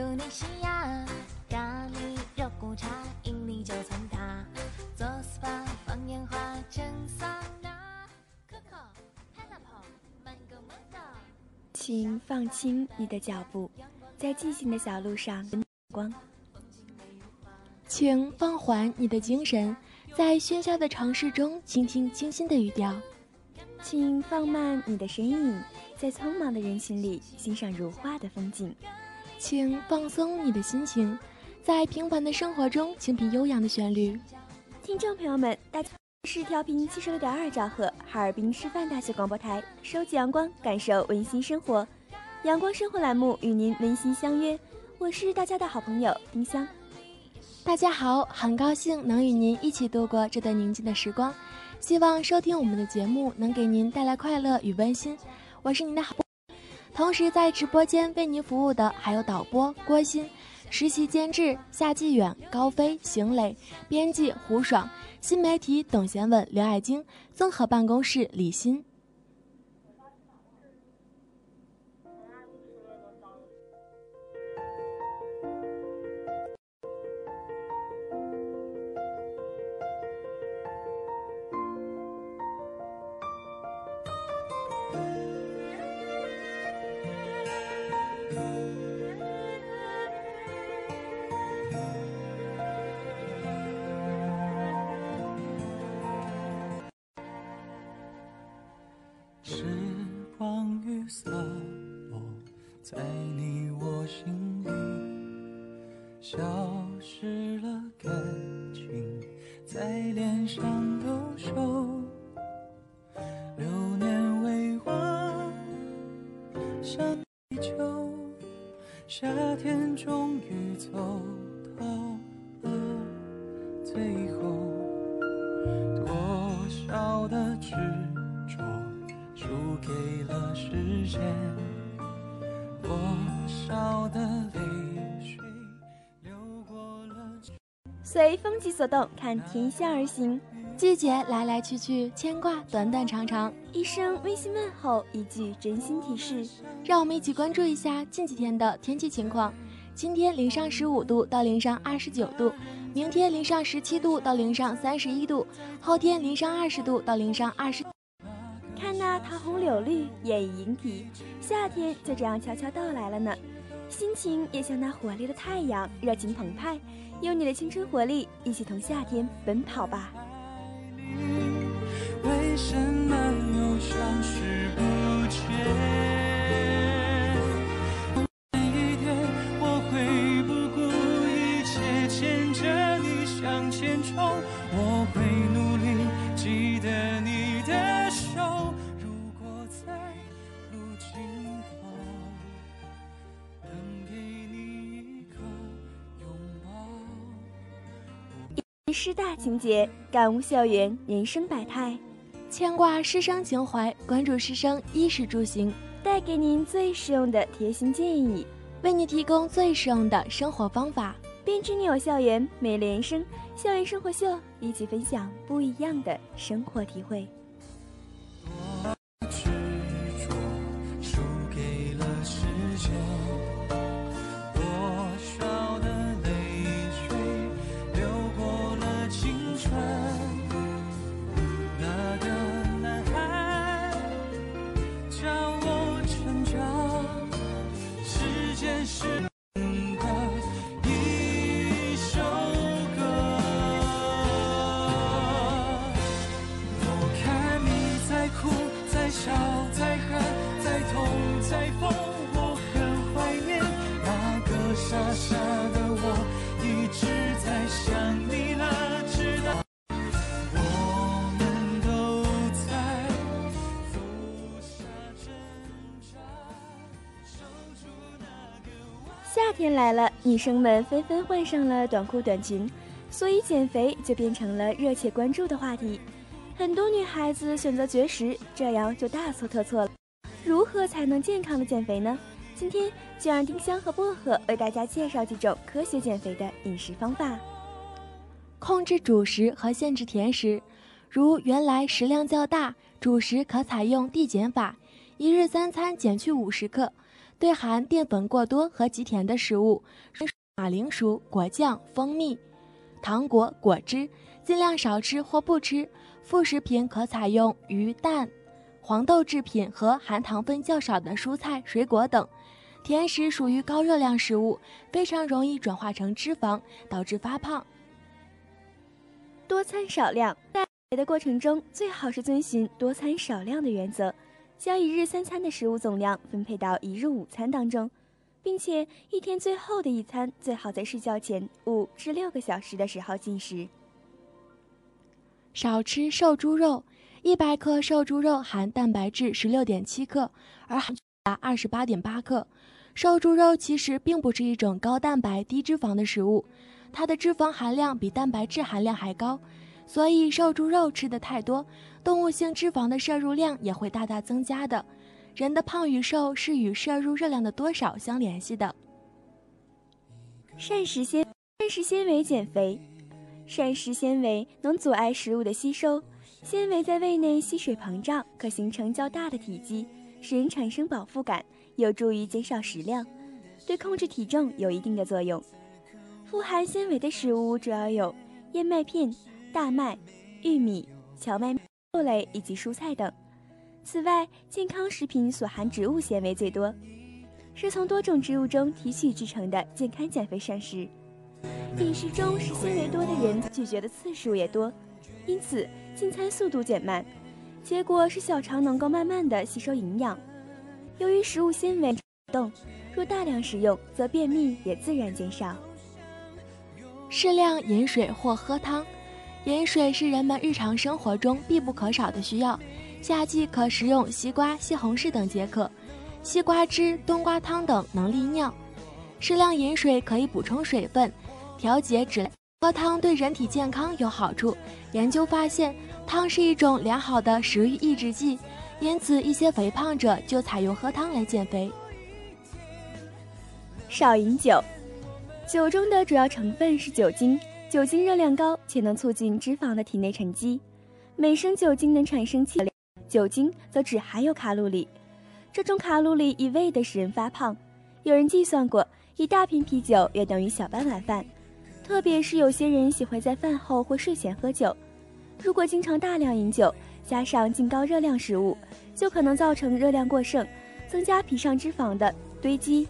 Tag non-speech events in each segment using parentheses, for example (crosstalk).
印度尼西亚咖喱肉骨茶，印尼九层塔，做 SPA 放烟花蒸桑拿，Coco Pineapple Mango Mango。请放轻你的脚步，在寂静的小路上光。请放缓你的精神，在喧嚣的城市中倾听清新的语调。请放慢你的身影，在匆忙的人群里欣赏如画的风景。请放松你的心情，在平凡的生活中倾听悠扬的旋律。听众朋友们，大家是调频七十六点二兆赫，哈尔滨师范大学广播台，收集阳光，感受温馨生活。阳光生活栏目与您温馨相约，我是大家的好朋友丁香。大家好，很高兴能与您一起度过这段宁静的时光，希望收听我们的节目能给您带来快乐与温馨。我是您的好。同时，在直播间为您服务的还有导播郭鑫、实习监制夏继远、高飞、邢磊、编辑胡爽、新媒体董贤文、刘爱晶、综合办公室李鑫。夏天终于走到了最后，多少的执着输给了时间，多少的泪水流过了随风起所动，看天象而行。季节来来去去，牵挂短短长长，一声微信问候，一句真心提示。让我们一起关注一下近几天的天气情况。今天零上十五度到零上二十九度，明天零上十七度到零上三十一度，后天零上二十度到零上二十。看那桃红柳绿，艳已莺啼，夏天就这样悄悄到来了呢。心情也像那活力的太阳，热情澎湃。用你的青春活力，一起同夏天奔跑吧。又消失不见？每一天我会不顾一切牵着你向前冲，我会努力记得你的手。如果在路尽头，能给你一个拥抱。师大情节，感悟校园人生百态，牵挂师生情怀，关注师生衣食住行，带给您最实用的贴心建议，为你提供最实用的生活方法。编织你有校园美丽人生，校园生活秀，一起分享不一样的生活体会。天来了，女生们纷纷换上了短裤短裙，所以减肥就变成了热切关注的话题。很多女孩子选择绝食，这样就大错特错了。如何才能健康的减肥呢？今天就让丁香和薄荷为大家介绍几种科学减肥的饮食方法。控制主食和限制甜食，如原来食量较大，主食可采用递减法，一日三餐减去五十克。对含淀粉过多和极甜的食物，如马铃薯、果酱、蜂蜜、糖果、果汁，尽量少吃或不吃。副食品可采用鱼、蛋、黄豆制品和含糖分较少的蔬菜、水果等。甜食属于高热量食物，非常容易转化成脂肪，导致发胖。多餐少量，在减肥的过程中，最好是遵循多餐少量的原则，将一日三餐的食物总量分配到一日午餐当中，并且一天最后的一餐最好在睡觉前五至六个小时的时候进食。少吃瘦猪肉，一百克瘦猪肉含蛋白质十六点七克，而含达二十八点八克。瘦猪肉其实并不是一种高蛋白低脂肪的食物，它的脂肪含量比蛋白质含量还高，所以瘦猪肉吃的太多，动物性脂肪的摄入量也会大大增加的。人的胖与瘦是与摄入热量的多少相联系的。膳食纤膳食纤维减肥，膳食纤维能阻碍食物的吸收，纤维在胃内吸水膨胀，可形成较大的体积，使人产生饱腹感，有助于减少食量，对控制体重有一定的作用。富含纤维的食物主要有燕麦片、大麦、玉米、荞麦、豆类以及蔬菜等。此外，健康食品所含植物纤维最多，是从多种植物中提取制成的健康减肥膳食。饮食中食纤维多的人咀嚼的次数也多，因此进餐速度减慢，结果是小肠能够慢慢的吸收营养。由于食物纤维动，若大量食用，则便秘也自然减少。适量饮水或喝汤，饮水是人们日常生活中必不可少的需要。夏季可食用西瓜、西红柿等解渴，西瓜汁、冬瓜汤等能利尿。适量饮水可以补充水分，调节脂喝汤对人体健康有好处。研究发现，汤是一种良好的食欲抑制剂，因此一些肥胖者就采用喝汤来减肥。少饮酒，酒中的主要成分是酒精，酒精热量高且能促进脂肪的体内沉积。每升酒精能产生气，酒精则只含有卡路里，这种卡路里一味的使人发胖。有人计算过，一大瓶啤酒约等于小半碗饭。特别是有些人喜欢在饭后或睡前喝酒，如果经常大量饮酒，加上进高热量食物，就可能造成热量过剩，增加皮上脂肪的堆积。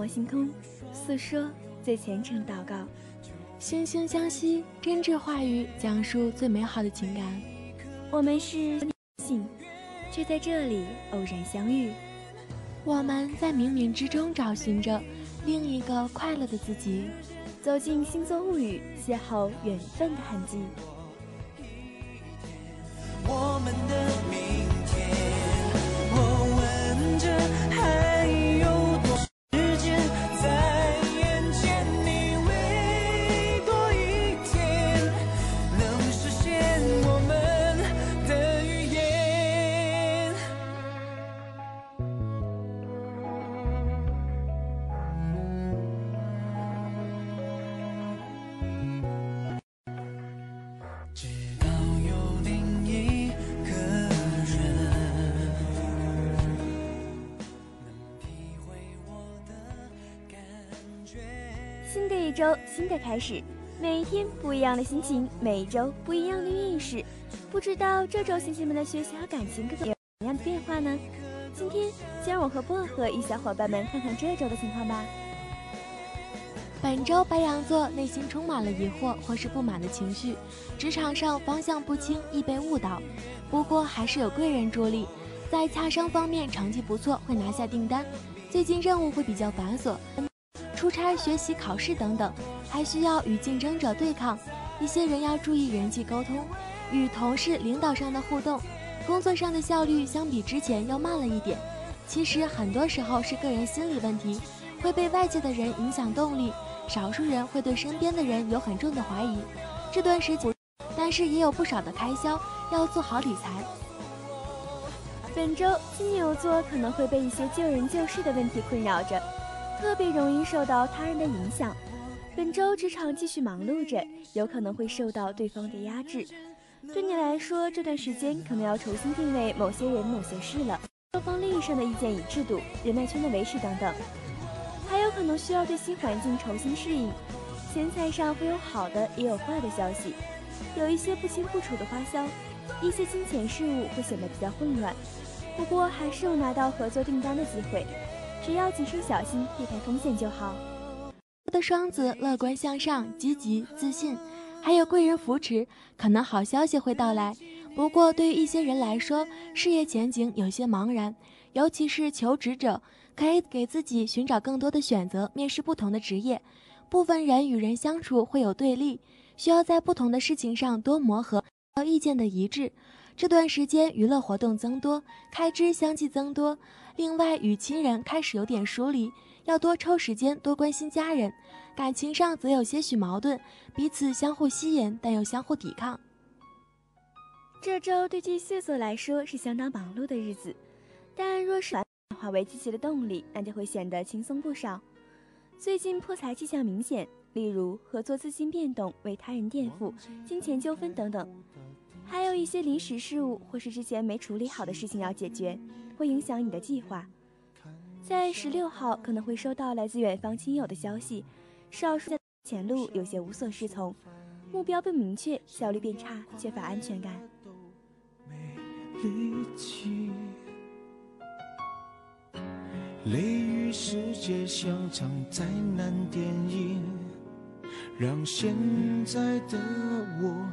愿，仰望星空，诉说最虔诚祷告。惺惺相惜，真挚话语，讲述最美好的情感。我们是信，却在这里偶然相遇。我们在冥冥之中找寻着另一个快乐的自己，走进星座物语，邂逅缘分的痕迹。周新的开始，每一天不一样的心情，每一周不一样的运势。不知道这周星星们的学习和感情有怎样的变化呢？今天先让我和薄荷与小伙伴们看看这周的情况吧。本周白羊座内心充满了疑惑或是不满的情绪，职场上方向不清，易被误导。不过还是有贵人助力，在洽商方面成绩不错，会拿下订单。最近任务会比较繁琐。出差、学习、考试等等，还需要与竞争者对抗。一些人要注意人际沟通，与同事、领导上的互动。工作上的效率相比之前要慢了一点。其实很多时候是个人心理问题，会被外界的人影响动力。少数人会对身边的人有很重的怀疑。这段时间，但是也有不少的开销，要做好理财。本周金牛座可能会被一些救人救世的问题困扰着。特别容易受到他人的影响。本周职场继续忙碌着，有可能会受到对方的压制。对你来说，这段时间可能要重新定位某些人、某些事了。双方利益上的意见与制度、人脉圈的维持等等，还有可能需要对新环境重新适应。钱财上会有好的，也有坏的消息，有一些不清不楚的花销，一些金钱事务会显得比较混乱。不过，还是有拿到合作订单的机会。只要谨慎小心，避开风险就好。的双子乐观向上、积极自信，还有贵人扶持，可能好消息会到来。不过，对于一些人来说，事业前景有些茫然，尤其是求职者，可以给自己寻找更多的选择，面试不同的职业。部分人与人相处会有对立，需要在不同的事情上多磨合，到意见的一致。这段时间娱乐活动增多，开支相继增多。另外，与亲人开始有点疏离，要多抽时间多关心家人。感情上则有些许矛盾，彼此相互吸引，但又相互抵抗。这周对巨蟹座来说是相当忙碌的日子，但若是转化为积极的动力，那就会显得轻松不少。最近破财迹象明显，例如合作资金变动、为他人垫付、金钱纠纷等等。还有一些临时事务或是之前没处理好的事情要解决，会影响你的计划。在十六号可能会收到来自远方亲友的消息，少数前路有些无所适从，目标不明确，效率变差，缺乏安全感。雷雨世界像场灾难电影，让现在的我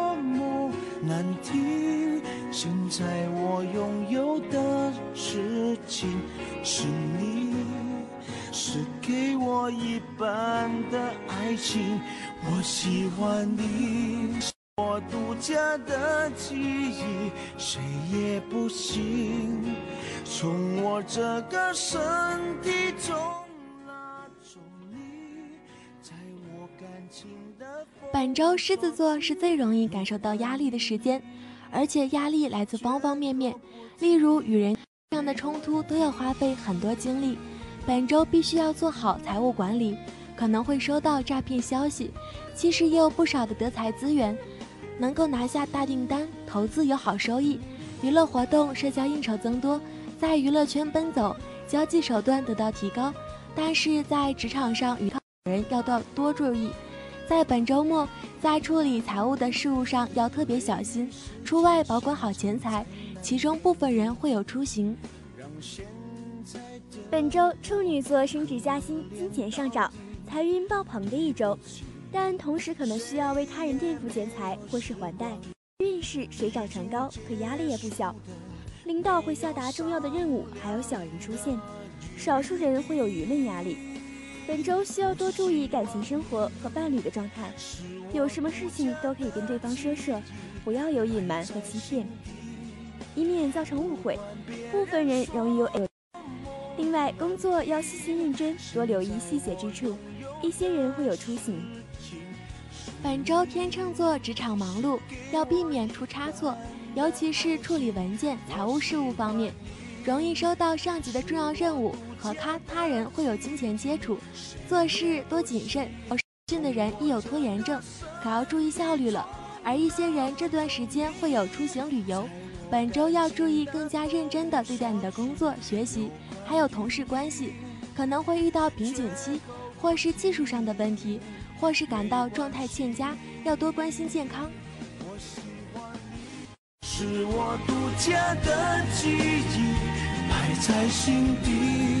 难听。现在我拥有的事情是你，是给我一半的爱情。我喜欢你，我独家的记忆，谁也不行从我这个身体中拉走你。在我感情本周狮子座是最容易感受到压力的时间。而且压力来自方方面面，例如与人这样的冲突都要花费很多精力。本周必须要做好财务管理，可能会收到诈骗消息。其实也有不少的德才资源，能够拿下大订单，投资有好收益。娱乐活动、社交应酬增多，在娱乐圈奔走，交际手段得到提高。但是在职场上与人要多注意。在本周末，在处理财务的事务上要特别小心，出外保管好钱财。其中部分人会有出行。本周处女座升职加薪，金钱上涨，财运爆棚的一周，但同时可能需要为他人垫付钱财或是还贷，运势水涨船高，可压力也不小。领导会下达重要的任务，还有小人出现，少数人会有舆论压力。本周需要多注意感情生活和伴侣的状态，有什么事情都可以跟对方说说，不要有隐瞒和欺骗，以免造成误会。部分人容易有。另外，工作要细心认真，多留意细节之处。一些人会有出行。本周天秤座职场忙碌，要避免出差错，尤其是处理文件、财务事务方面。容易收到上级的重要任务，和他他人会有金钱接触，做事多谨慎。训的人易有拖延症，可要注意效率了。而一些人这段时间会有出行旅游，本周要注意更加认真的对待你的工作、学习，还有同事关系，可能会遇到瓶颈期，或是技术上的问题，或是感到状态欠佳，要多关心健康。是我独家的记忆，埋在心底。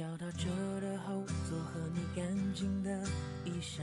找到车的后座和你干净的衣裳，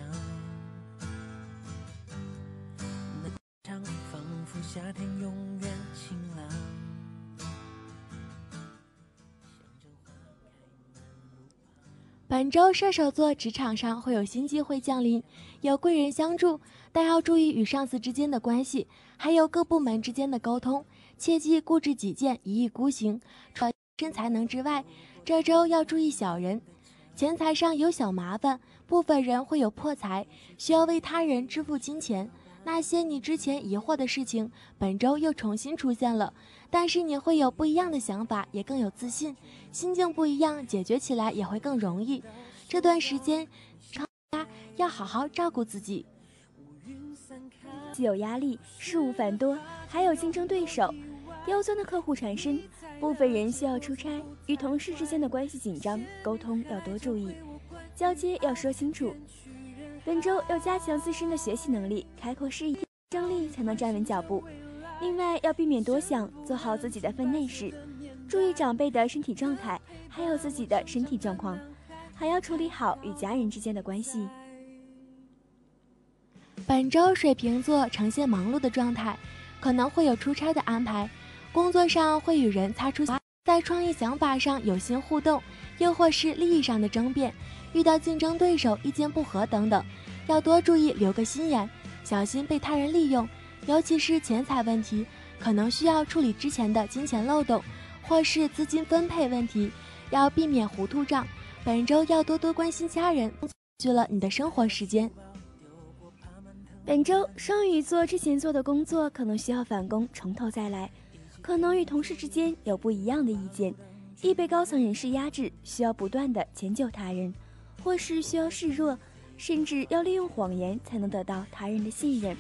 本周射手座职场上会有新机会降临，有贵人相助，但要注意与上司之间的关系，还有各部门之间的沟通。切忌固执己见、一意孤行。除了身才能之外，这周要注意小人，钱财上有小麻烦，部分人会有破财，需要为他人支付金钱。那些你之前疑惑的事情，本周又重新出现了，但是你会有不一样的想法，也更有自信，心境不一样，解决起来也会更容易。这段时间，大家要好好照顾自己。既有压力，事务繁多，还有竞争对手，刁钻的客户缠身，部分人需要出差，与同事之间的关系紧张，沟通要多注意，交接要说清楚。本周要加强自身的学习能力，开阔视野，争力才能站稳脚步。另外要避免多想，做好自己的分内事，注意长辈的身体状态，还有自己的身体状况，还要处理好与家人之间的关系。本周水瓶座呈现忙碌的状态，可能会有出差的安排，工作上会与人擦出，在创意想法上有心互动，又或是利益上的争辩。遇到竞争对手意见不合等等，要多注意留个心眼，小心被他人利用。尤其是钱财问题，可能需要处理之前的金钱漏洞，或是资金分配问题，要避免糊涂账。本周要多多关心家人，去了你的生活时间。本周双鱼座之前做的工作可能需要返工，从头再来，可能与同事之间有不一样的意见，易被高层人士压制，需要不断的迁就他人。或是需要示弱，甚至要利用谎言才能得到他人的信任。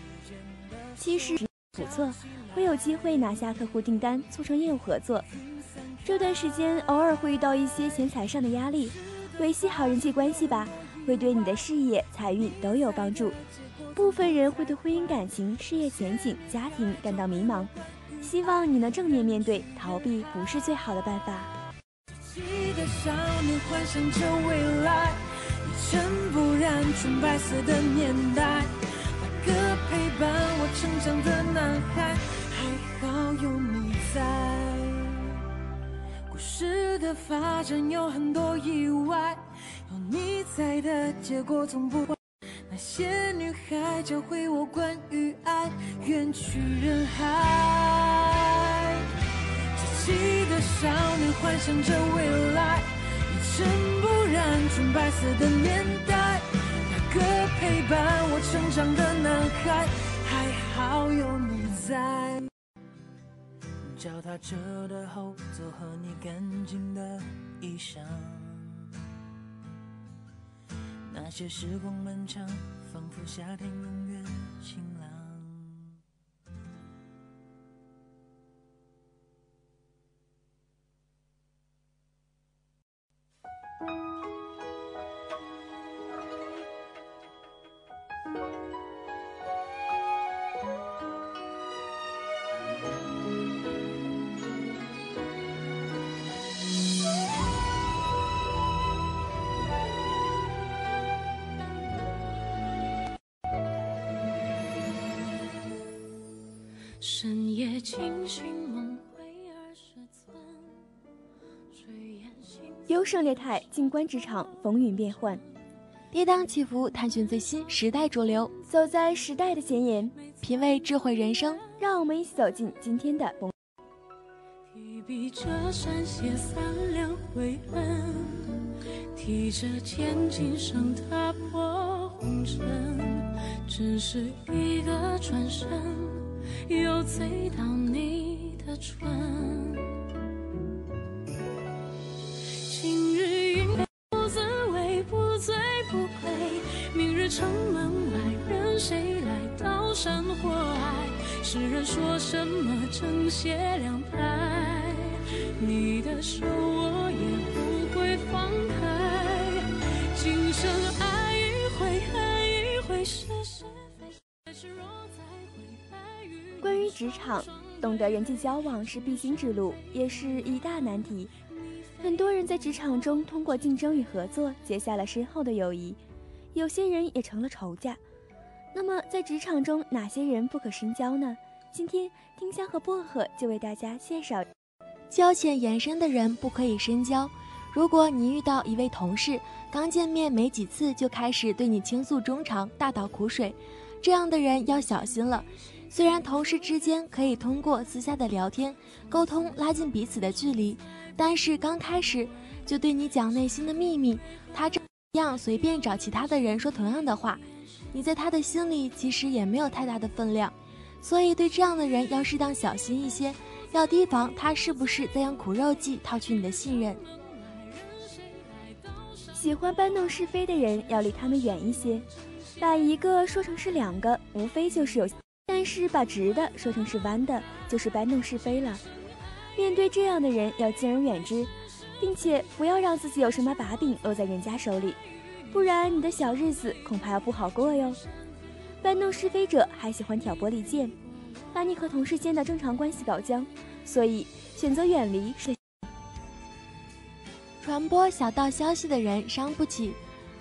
其实不错，会有机会拿下客户订单，促成业务合作。这段时间偶尔会遇到一些钱财上的压力，维系好人际关系吧，会对你的事业、财运都有帮助。部分人会对婚姻感情、事业前景、家庭感到迷茫，希望你能正面面对，逃避不是最好的办法。的少年幻想着未来，一尘不染纯白色的年代，那个陪伴我成长的男孩，还好有你在。故事的发展有很多意外，有你在的结果总不会。那些女孩教会我关于爱，远去人海。稚气的少年幻想着未来，一尘不染纯白色的年代，那个陪伴我成长的男孩，还好有你在。脚踏车的后座和你干净的衣裳，那些时光漫长，仿佛夏天永远晴朗。优胜劣汰，静观职场风云变幻，跌宕起伏，探寻最新时代主流，走在时代的前沿，品味智慧人生。让我们一起走进今天的。提笔着山写三两提着千斤绳踏破红尘，只是一个转身。又醉到你的唇。城门外，任谁来刀山火海？世人说什么正邪两派？你的手我也不会放开。今生爱一回，恨一回，是是非是若再会。关于职场，懂得人际交往是必经之路，也是一大难题。很多人在职场中通过竞争与合作结下了深厚的友谊，有些人也成了仇家。那么，在职场中哪些人不可深交呢？今天丁香和薄荷就为大家介绍：交浅言深的人不可以深交。如果你遇到一位同事，刚见面没几次就开始对你倾诉衷肠、大倒苦水，这样的人要小心了。虽然同事之间可以通过私下的聊天沟通拉近彼此的距离，但是刚开始就对你讲内心的秘密，他这样随便找其他的人说同样的话，你在他的心里其实也没有太大的分量。所以对这样的人要适当小心一些，要提防他是不是在用苦肉计套取你的信任。喜欢搬弄是非的人要离他们远一些，把一个说成是两个，无非就是有。但是把直的说成是弯的，就是搬弄是非了。面对这样的人，要敬而远之，并且不要让自己有什么把柄落在人家手里，不然你的小日子恐怕要不好过哟。搬弄是非者还喜欢挑拨离间，把你和同事间的正常关系搞僵，所以选择远离是。传播小道消息的人伤不起，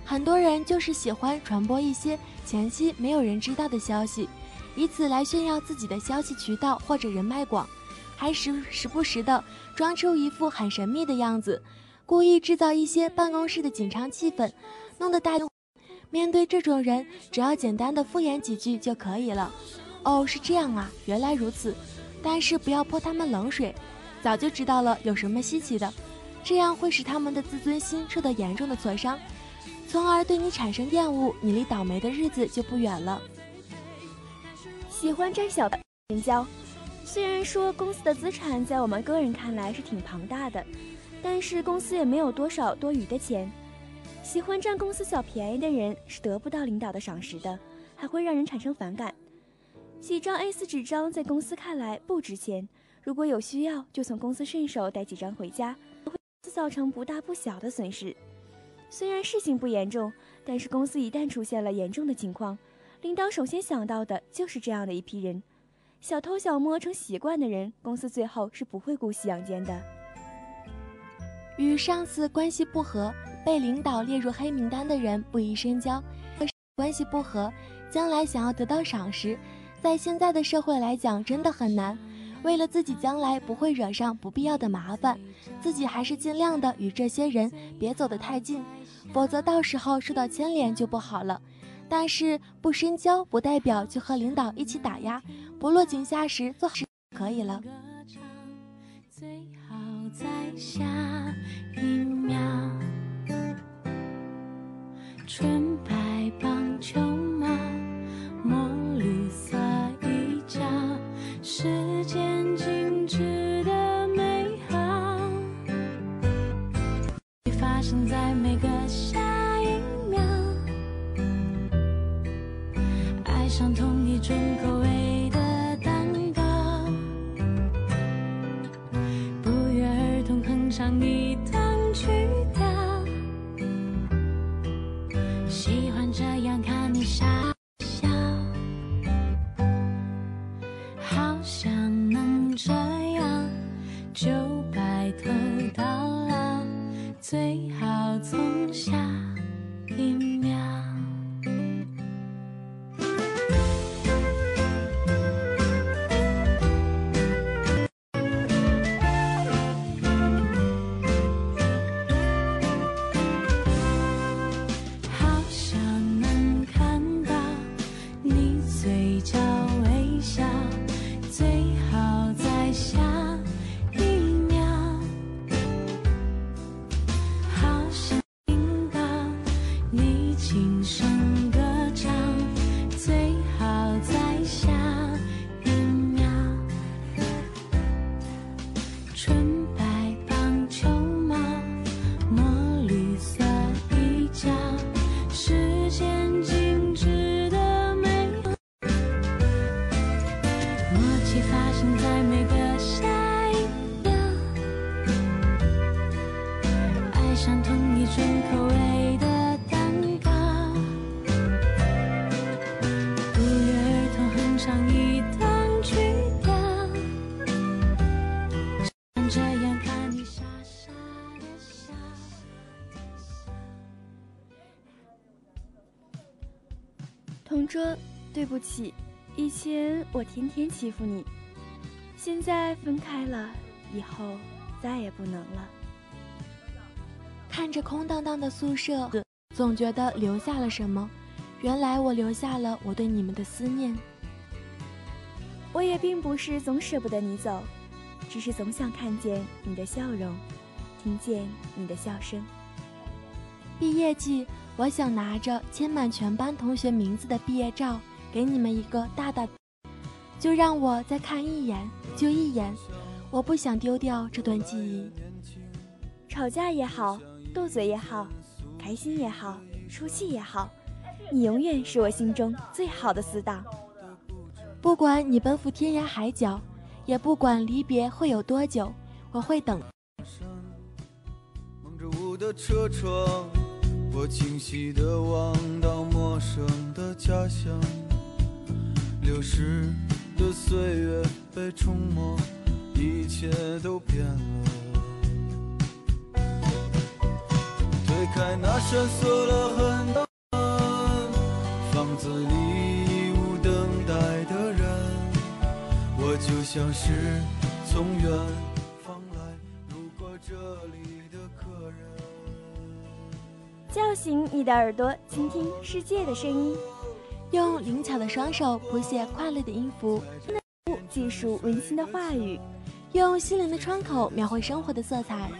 很多人就是喜欢传播一些前期没有人知道的消息。以此来炫耀自己的消息渠道或者人脉广，还时时不时的装出一副很神秘的样子，故意制造一些办公室的紧张气氛，弄得大家面对这种人，只要简单的敷衍几句就可以了。哦，是这样啊，原来如此。但是不要泼他们冷水，早就知道了，有什么稀奇的？这样会使他们的自尊心受到严重的挫伤，从而对你产生厌恶，你离倒霉的日子就不远了。喜欢占小人交，虽然说公司的资产在我们个人看来是挺庞大的，但是公司也没有多少多余的钱。喜欢占公司小便宜的人是得不到领导的赏识的，还会让人产生反感。几张 A4 纸张在公司看来不值钱，如果有需要就从公司顺手带几张回家，会造成不大不小的损失。虽然事情不严重，但是公司一旦出现了严重的情况。领导首先想到的就是这样的一批人，小偷小摸成习惯的人，公司最后是不会姑息养奸的。与上司关系不和、被领导列入黑名单的人不宜深交。关系不和，将来想要得到赏识，在现在的社会来讲真的很难。为了自己将来不会惹上不必要的麻烦，自己还是尽量的与这些人别走得太近，否则到时候受到牵连就不好了。但是不深交不代表就和领导一起打压，不落井下石做好事可以了。最好在下一秒，纯白棒球帽，墨绿色衣角，时间静止的美好，发生在每个下。上同一种口味的蛋糕，不约而同哼唱一段曲调，喜欢这样看你傻笑，对不起，以前我天天欺负你，现在分开了，以后再也不能了。看着空荡荡的宿舍，总觉得留下了什么。原来我留下了我对你们的思念。我也并不是总舍不得你走，只是总想看见你的笑容，听见你的笑声。毕业季，我想拿着签满全班同学名字的毕业照，给你们一个大大。就让我再看一眼，就一眼，我不想丢掉这段记忆。吵架也好，斗嘴也好，开心也好，出气也好，你永远是我心中最好的死党。不管你奔赴天涯海角，也不管离别会有多久，我会等。蒙着雾的车窗，我清晰地望到陌生的家乡，流逝。的岁月被冲没，一切都变了。推开那扇锁了很多门，房子里已无等待的人，我就像是从远方来路过这里的客人。叫醒你的耳朵，倾听世界的声音。用灵巧的双手谱写快乐的音符，记述温馨的话语，用心灵的窗口描绘生活的色彩。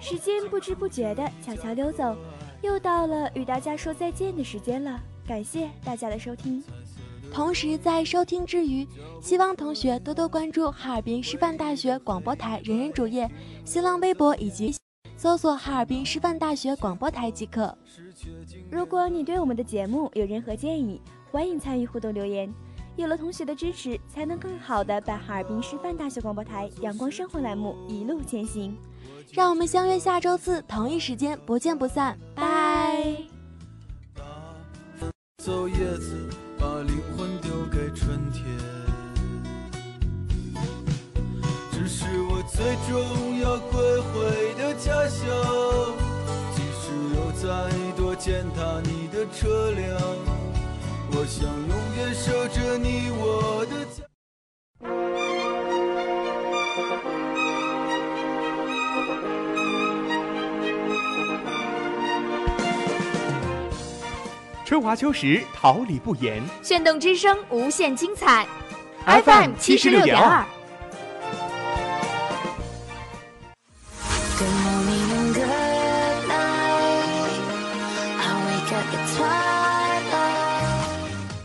时间不知不觉的悄悄溜走，又到了与大家说再见的时间了。感谢大家的收听。同时，在收听之余，希望同学多多关注哈尔滨师范大学广播台人人主页、新浪微博以及搜索“哈尔滨师范大学广播台”即可。如果你对我们的节目有任何建议，欢迎参与互动留言，有了同学的支持，才能更好的把哈尔滨师范大学广播台 (laughs) 阳光生活栏目一路前行。让我们相约下周四同一时间，不见不散，拜。走叶子，把灵魂丢给春天。这是我最终要归回的家乡，即使有再多践踏你的车辆。我想永远守着你我的家。春华秋实，桃李不言。炫动之声，无限精彩。FM 七十六点二。